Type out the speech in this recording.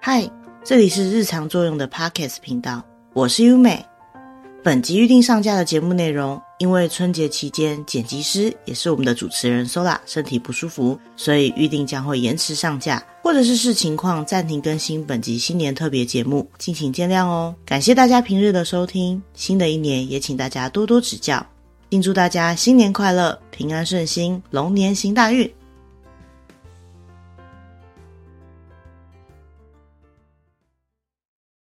嗨，这里是日常作用的 Pockets 频道，我是优美。本集预定上架的节目内容，因为春节期间剪辑师也是我们的主持人 Sola 身体不舒服，所以预定将会延迟上架，或者是视情况暂停更新本集新年特别节目，敬请见谅哦。感谢大家平日的收听，新的一年也请大家多多指教。并祝大家新年快乐，平安顺心，龙年行大运。